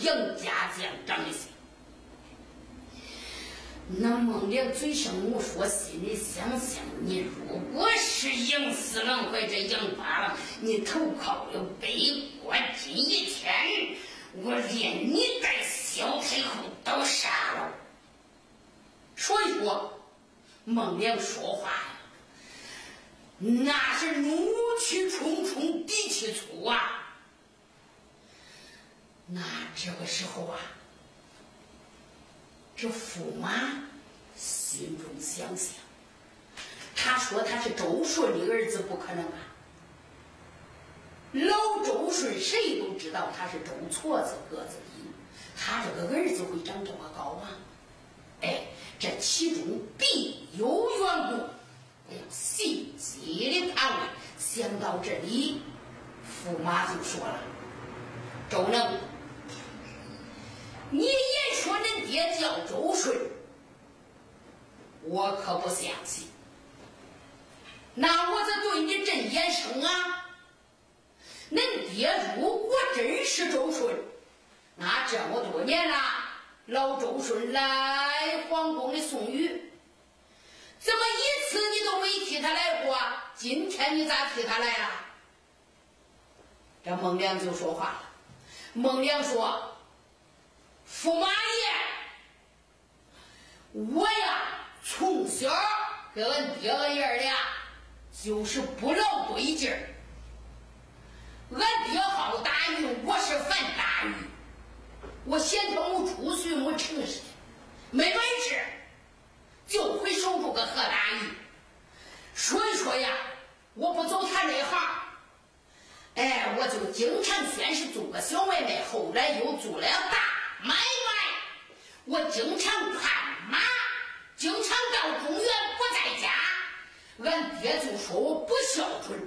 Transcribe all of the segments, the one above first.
杨家将，张姓。那孟良嘴上我说，心里想想，你如果是杨四郎或者杨八郎，你投靠了北国今一天，我连你带小太后都杀了。所以说，孟良说话呀，那是怒气冲冲，底气粗啊。那这个时候啊，这驸马心中想想，他说他是周顺的儿子不可能啊。老周顺谁都知道他是周矬子个子低，他这个儿子会长这么高啊，哎，这其中必有缘故。心机的他呢，想到这里，驸马就说了，周能。你也说恁爹叫周顺，我可不相信。那我这对你真眼生啊！恁爹如果真是周顺，那这么多年了，老周顺来皇宫里送鱼。”怎么一次你都没替他来过？今天你咋替他来了？这孟良就说话了。孟良说：“驸马爷，我呀从小跟俺爹俺爷俩就是不老对劲儿。俺爹好打鱼，我是烦打鱼。我嫌他没出息，没诚实，没本事。”就会守住个河大鱼，所以说呀，我不走他那行，哎，我就经常先是做个小买卖，后来又做了大买卖。我经常看马，经常到中原不在家，俺爹就说我不孝顺，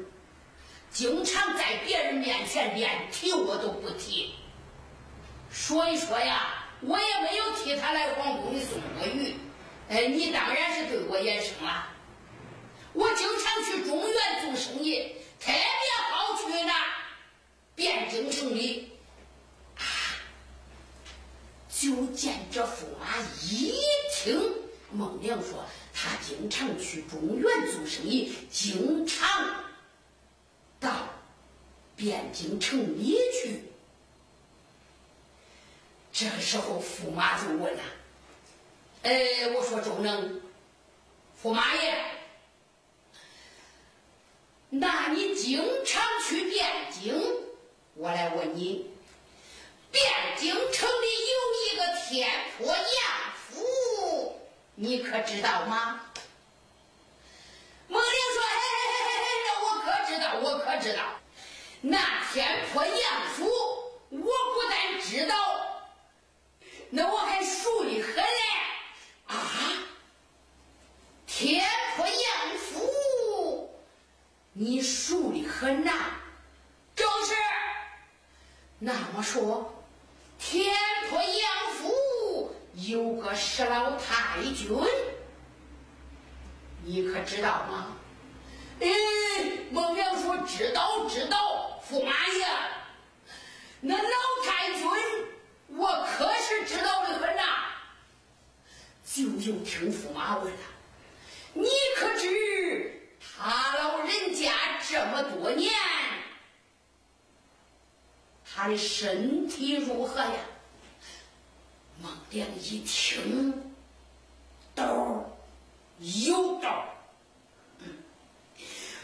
经常在别人面前连提我都不提。所以说呀，我也没有替他来皇宫里送过鱼。哎，你当然是对我言声了。我经常去中原做生意，特别好去那汴京城里。就见这驸马一听孟良说他经常去中原做生意，经常到汴京城里去。这时候，驸马就问了。哎，我说周能，驸马爷，那你经常去汴京？我来问你，汴京城里有一个天坡杨府，你可知道吗？孟玲说：“嘿嘿嘿嘿嘿，我可知道，我可知道。那天坡杨府，我不但知道，那我还熟的很嘞。”啊！天坡杨府，你熟的很呐。正是。那么说，天坡杨府有个十老太君，你可知道吗？哎，孟良说知道知道，驸马爷，那老太君我可是知道的很呐。就又听驸马问了：“你可知他老人家这么多年，他的身体如何呀？”孟良一听，道有道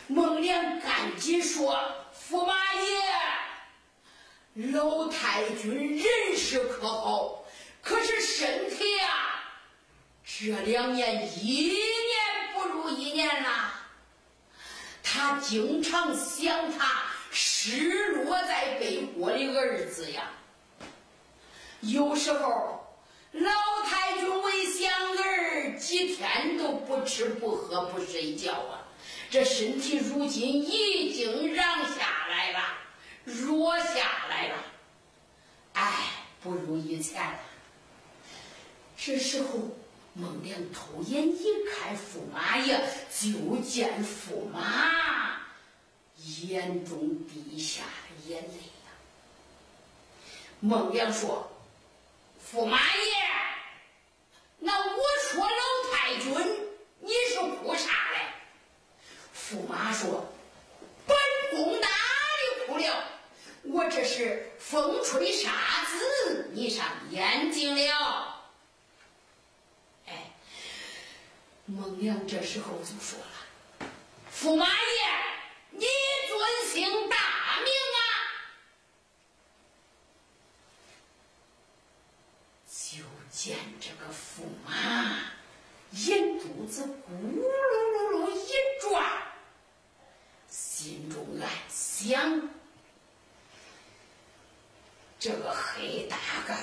孟良赶紧说：“驸马爷，老太君人是可好，可是身体呀……”这两年一年不如一年呐，他经常想他失落在北国的儿子呀。有时候老太君为想儿，几天都不吃不喝不睡觉啊。这身体如今已经让下来了，弱下来了，哎，不如以前了。这时候。孟良偷眼一看驸马爷，就见驸马眼中滴下眼泪呀。孟良说：“驸马爷，那我说老太君，你是哭啥嘞？”驸马说：“本宫哪里哭了？我这是风吹沙子你上眼睛了。”哎孟良这时候就说了：“驸马爷，你尊姓大名啊？”就见这个驸马眼珠子咕噜噜噜一转，心中暗想：这个黑大个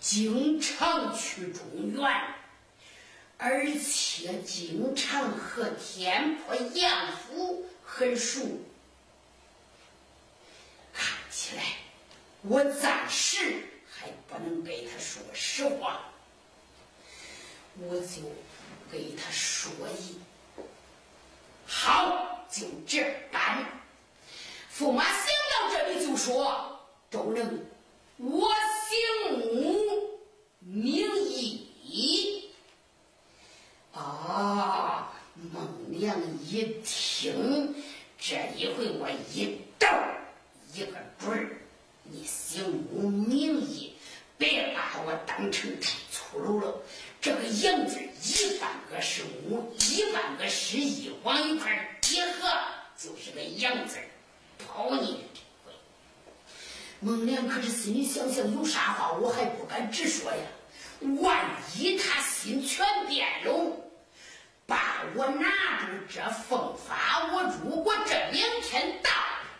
经常去中原，而且经常和天婆杨府很熟。看起来，我暂时还不能给他说实话。我就给他说一，好，就这般。驸马想到这里就说：“周能，我姓穆，名义。”啊，孟良一听，这一回我一斗一个准儿。你姓穆名义，别把我当成太粗鲁了。这个“杨”字一万个是五，一万个是一，往一块结合，就是个“杨”字。跑你这回，孟良可是心里想想，有啥话我还不敢直说呀。万一他心全变了，我拿住这凤发，我如果这两天到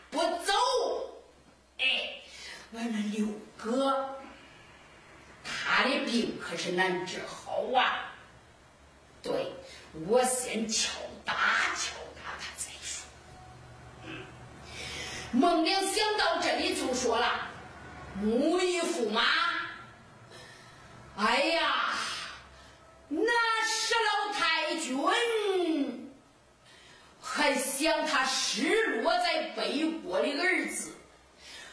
不走，哎，我那六哥。他的病可是难治好啊！对，我先敲打敲打他再说。嗯，孟良想到这里就说了：“木一驸马，哎呀，那石老太君还想他失落在北国的儿子，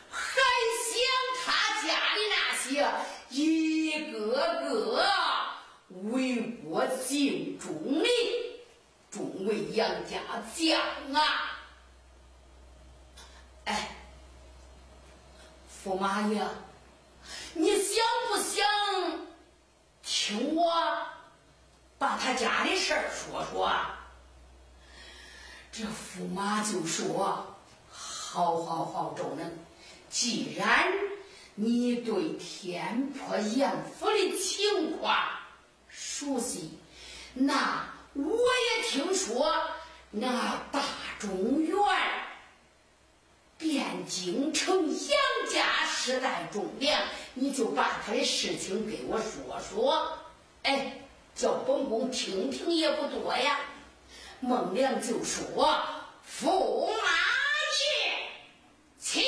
还想他家里那些。”一个个为国尽忠的，众位杨家将啊！哎，驸马爷，你想不想听我把他家的事儿说说？这驸马就说：“好好好，周能，既然……”你对天破杨府的情况熟悉，那我也听说那大中原汴京城杨家世代忠良，你就把他的事情给我说说，哎，叫本宫听听也不多呀。孟良就说：“驸马爷，请。”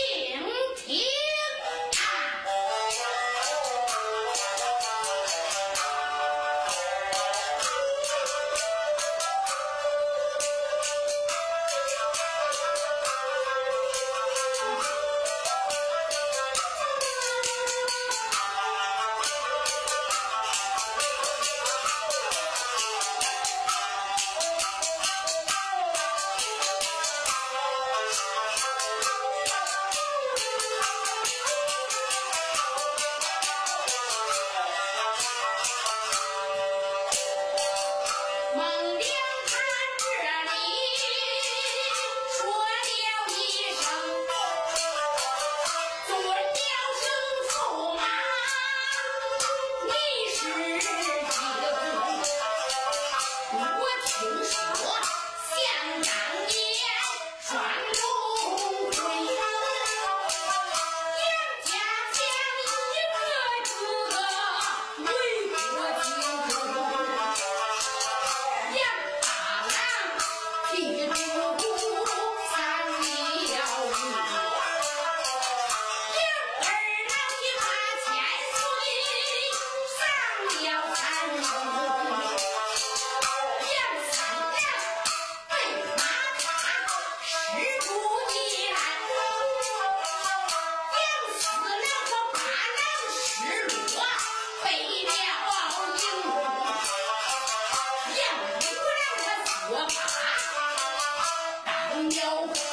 meu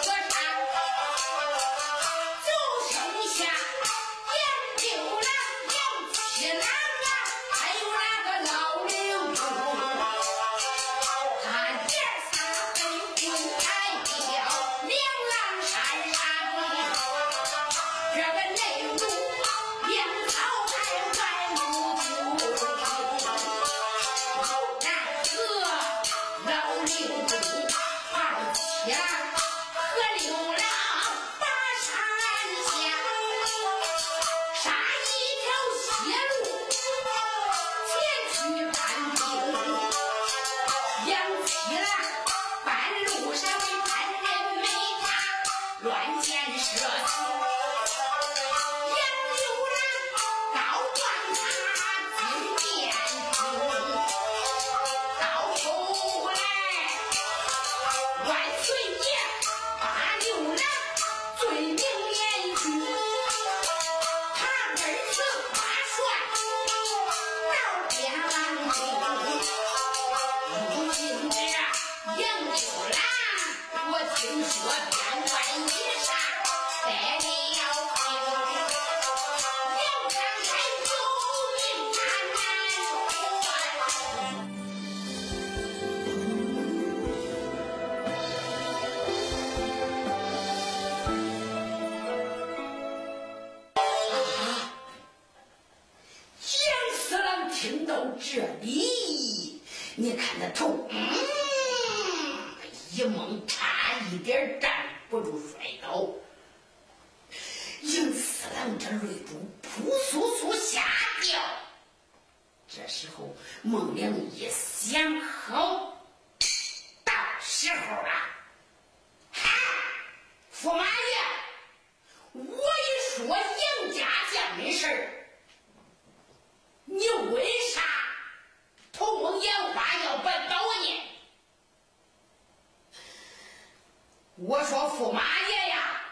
我说驸马爷呀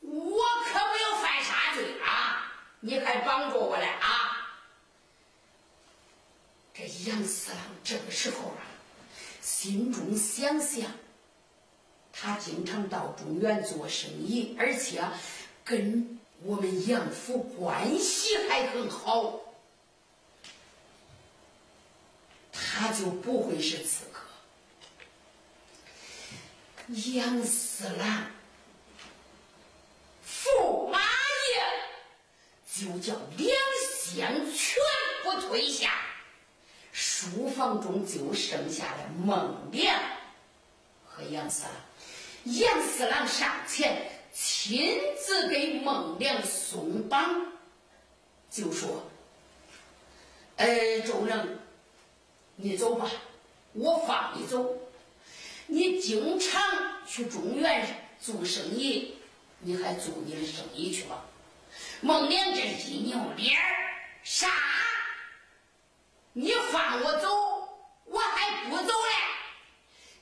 我可没有犯啥罪啊你还绑着我了啊。这杨四郎这个时候啊心中想象他经常到中原做生意而且跟我们杨府关系还很好。他就不会是刺客杨四郎、驸马爷就叫两相全部退下，书房中就剩下了孟良和杨四郎。杨四郎上前亲自给孟良松绑，就说：“呃，众人，你走吧，我放你走。你经常去中原做生意，你还做你的生意去吧。”孟良这一扭脸，啥？你放我走，我还不走嘞？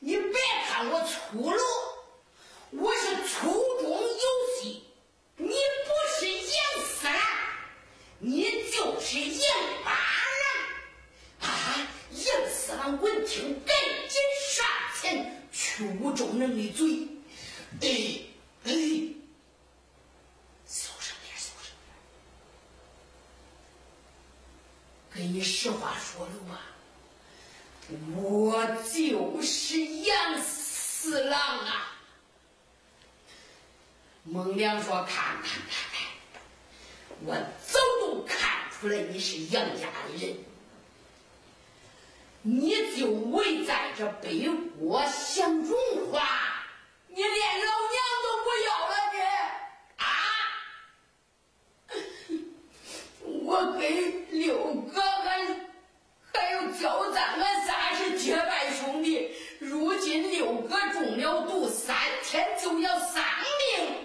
你别看我粗鲁。我是粗中有细，你不是杨四郎，你就是杨八郎啊！杨四郎闻听，赶紧上前去捂众人的嘴，哎哎，小声点，小声点，跟你实话说了吧，我就是杨四郎啊！娘说：“看看看看，我早都看出来你是杨家的人，你就为在这北国享荣华，你连个娘都不要了你啊！我跟六哥俺还有焦赞，俺仨是结拜兄弟，如今六哥中了毒，三天就要丧命。”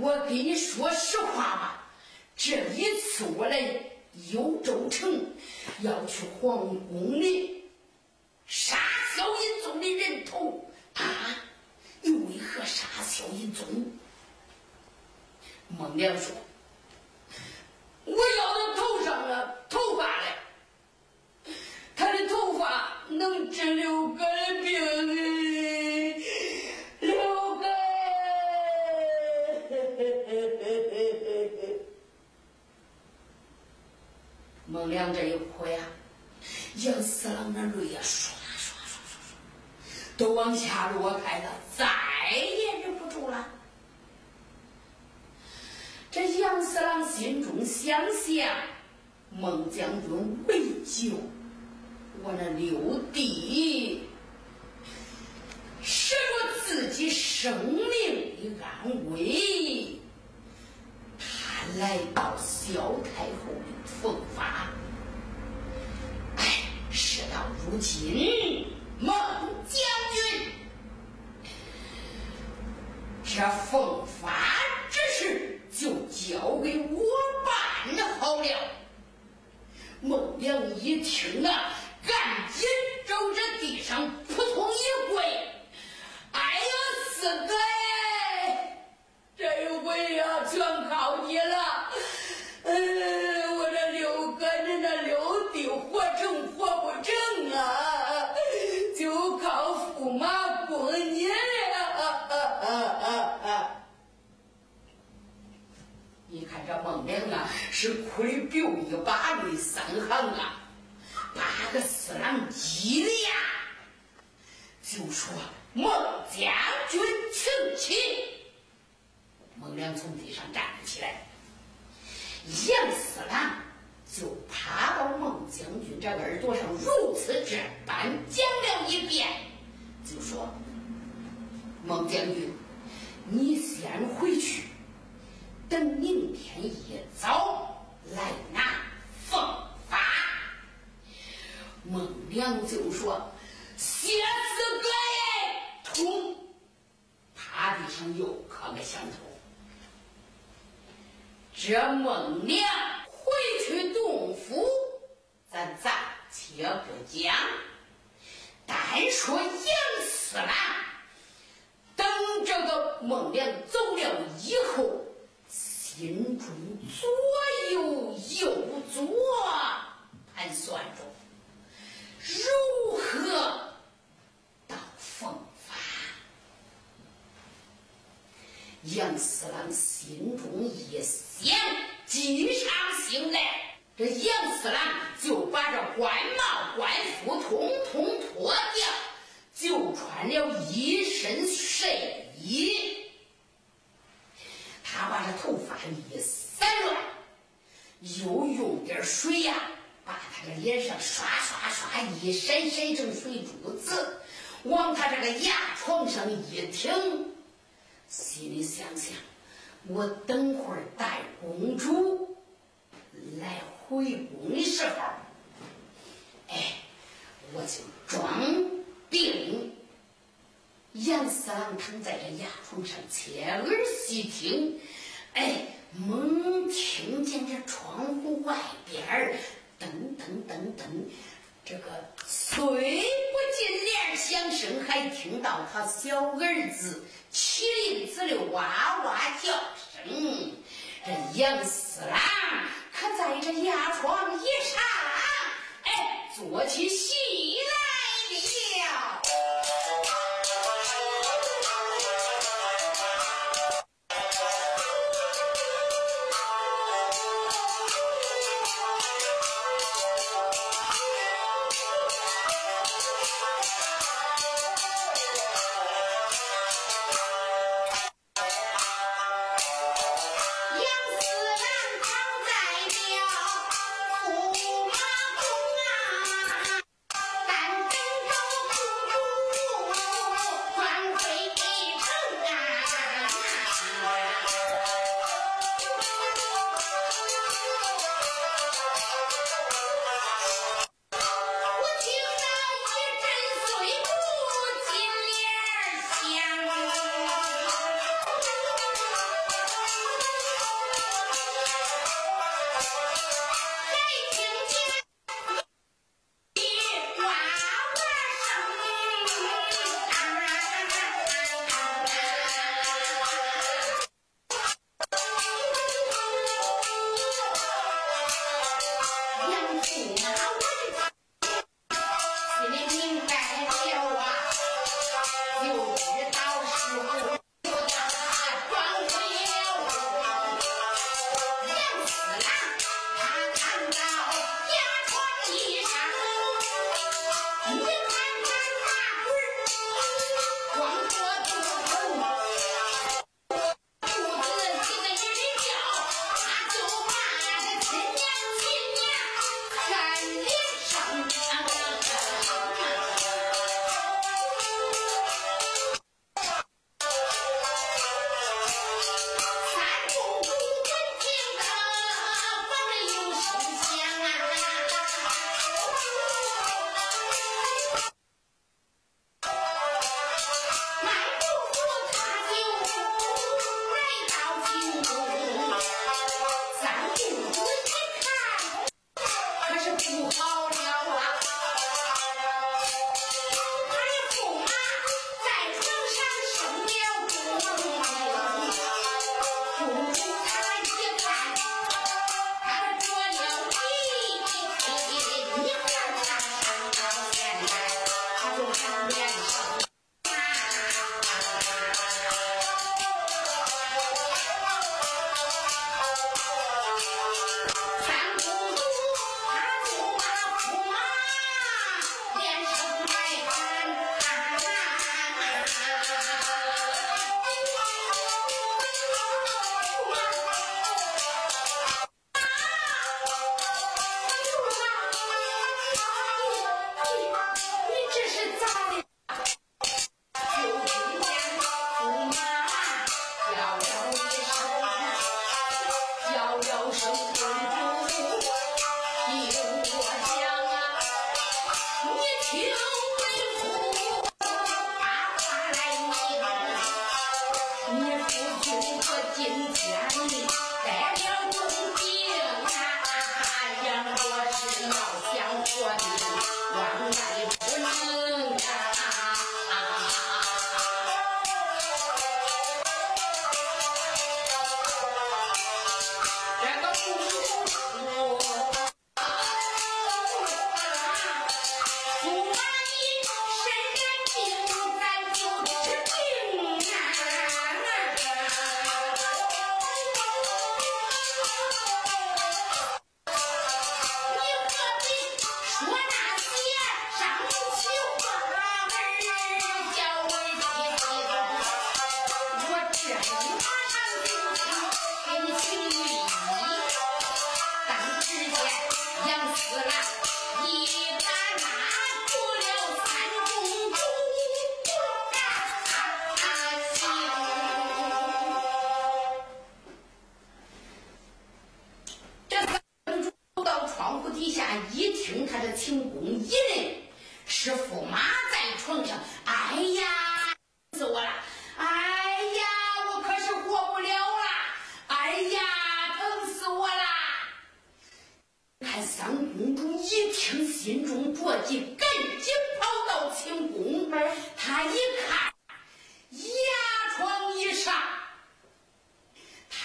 我给你说实话吧，这一次我来幽州城，要去皇宫里杀萧银宗的人头啊！你为何杀萧银宗？孟良说：“我要他头上的头发嘞，他的头发能治六哥的病。”孟良这一哭呀，杨四郎那泪呀唰唰唰唰唰，都往下落开了，再也忍不住了。这杨四郎心中想想，孟将军为救我那六弟，舍了自己生命的安危。他来到萧太后的凤发，哎，事到如今，孟将军，这凤发之事就交给我办好了。孟良一听啊，赶紧照着地上扑通一跪，哎呀，四哥！这回呀，全靠你了！哎吃苦的表一把泪三行啊，把个四郎急的呀，就说：“孟将军，请起。”孟良从地上站了起来，杨四郎就趴到孟将军这耳朵上，如此这般讲了一遍，就说：“孟将军，你先回去。”等明天一早来拿凤发。孟良就说：“谢四哥耶！”突，趴地上又磕个响头。这孟良回去洞府，咱暂且不讲，单说杨四郎。等这个孟良走了以后。心中左右右左盘算着，如何到凤发？杨四郎心中一想，计上心来，这杨四郎就把这官帽官服通通脱掉，就穿了一身睡衣。他把这头发一散乱，又用点水呀，把他的脸上刷刷刷一闪闪成水珠子，往他这个牙床上一挺，心里想想：我等会儿带公主来回宫的时候，哎，我就装病。杨四郎躺在这牙床上，侧耳细听，哎，猛听见这窗户外边儿噔噔噔噔，这个虽不进帘响声，还听到他小儿子麒麟子的哇哇叫声。这杨四郎可在这牙床一上，哎，做起戏来了。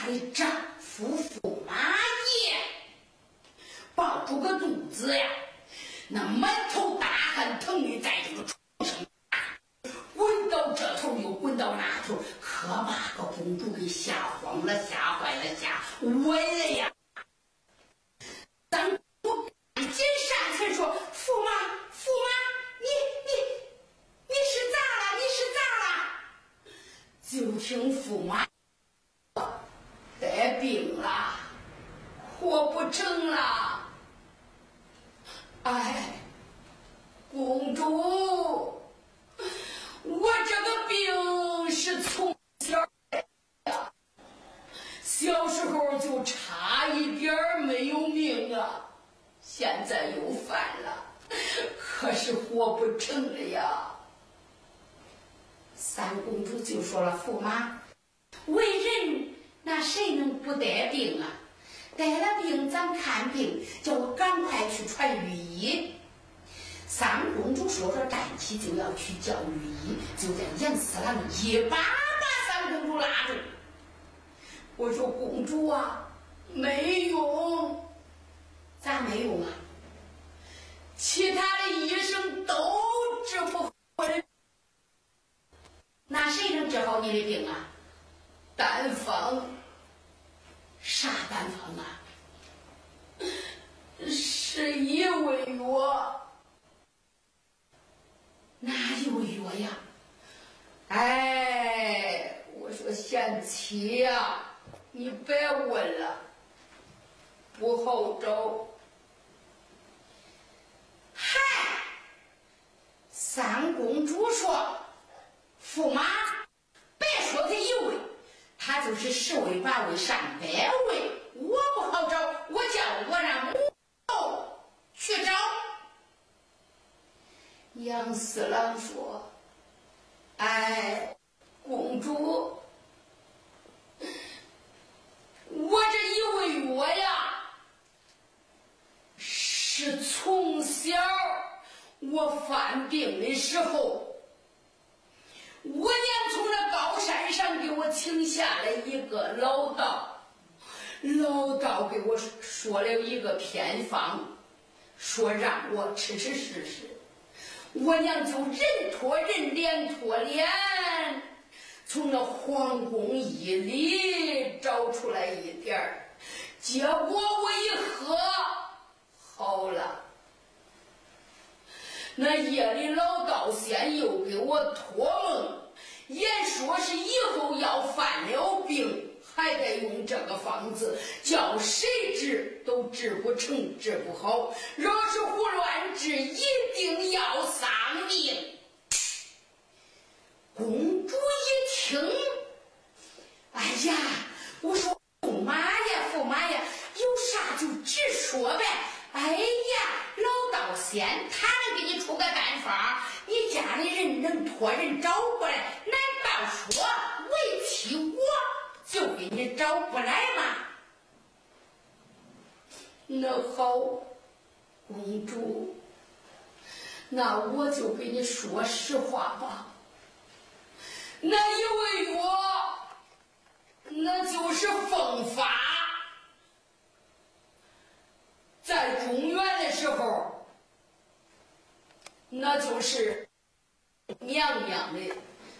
你丈夫驸马爷，抱住个肚子呀，那满头大汗，疼的在这个床上滚到这头又滚到那头，可把个公主给吓慌了，吓坏了，吓完了呀！当我赶紧上前说：“驸马，驸马，你你你是咋了？你是咋了？”就听驸马。成了，哎，公主，我这个病是从小的，小时候就差一点没有命啊，现在又犯了，可是活不成了呀。三公主就说了：“驸马，为人那谁能不得病啊？”得了病咱看病，叫我赶快去传御医。三公主说着站起就要去叫御医，就在杨四郎一把把三公主拉住。我说公主啊，没用。咋没用啊？其他的医生都治不好。那谁能治好你的病啊？丹方。啥办法呢？是一味药。哪一味药呀？哎，我说贤妻呀，你别问了，不好找。嗨，三公主说，驸马，别说他一味。他就是十位八位上百位我不好找我叫我让母后去找杨四郎说哎公主我这一喂我呀是从小我犯病的时候下了一个老道，老道给我说了一个偏方，说让我吃吃试试。我娘就人托人，脸托脸，从那皇宫衣里找出来一点儿，结果我一喝好了。那夜里老道仙又给我托梦。也说是以后要犯了病还得用这个方子叫谁治都治不成治不好若是胡乱治一定要丧命公主一听哎呀我说驸马呀驸马呀有啥就直说呗哎呀首先他能给你出个办法你家里人能托人找过来难道说委屈我就给你找不来吗那好公主？那我就给你说实话吧那一味药那就是奉发在中原的时候那就是娘娘的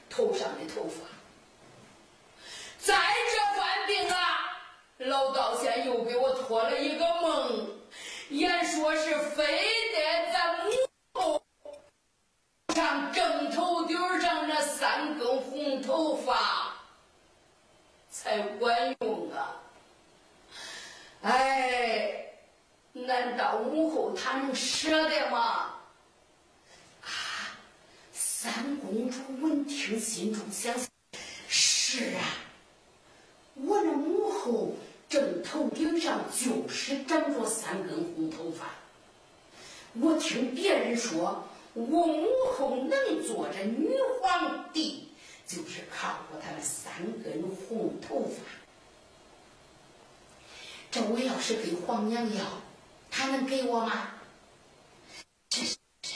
头上的头发。在这犯病啊，老道仙又给我托了一个梦，言说是非得在母后上正头顶上那三根红头发才管用啊！哎，难道母后她能舍得吗？三公主闻听，心中想：是啊，我那母后正头顶上就是长着三根红头发。我听别人说，我母后能做这女皇帝，就是靠过她那三根红头发。这我要是给皇娘要，她能给我吗？这这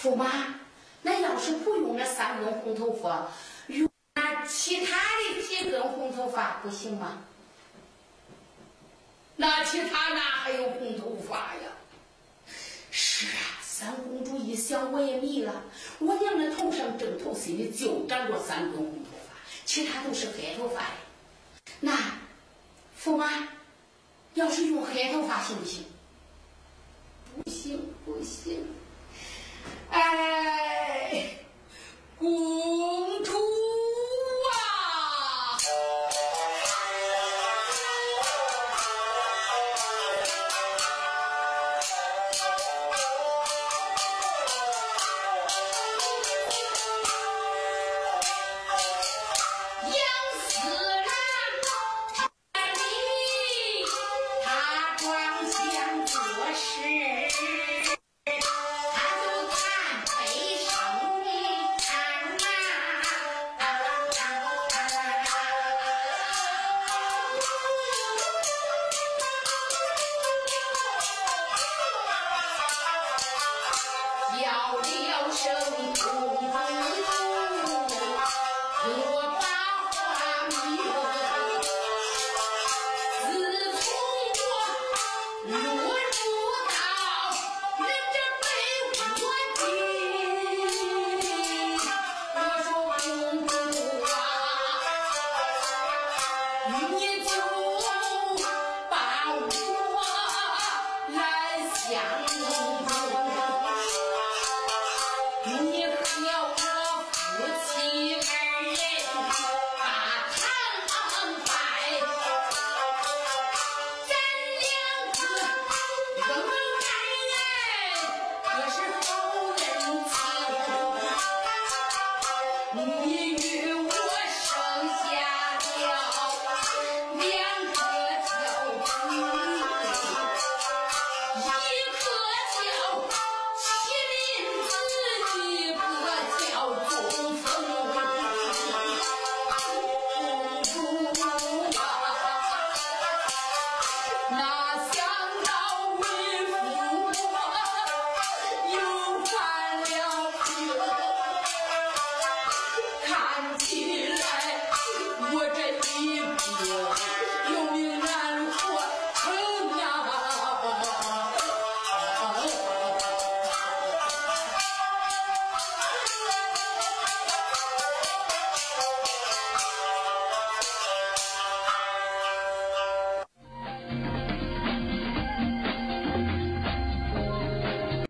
这，驸马，那要是不用那三根红头发，用那其他的几根红头发不行吗？那其他哪还有红头发呀？是啊，三公主一想，我也迷了。我娘的头上正头心里就长着三根红头发，其他都是黑头发。那驸马，要是用黑头发行不行？不行，不行。哎，公主。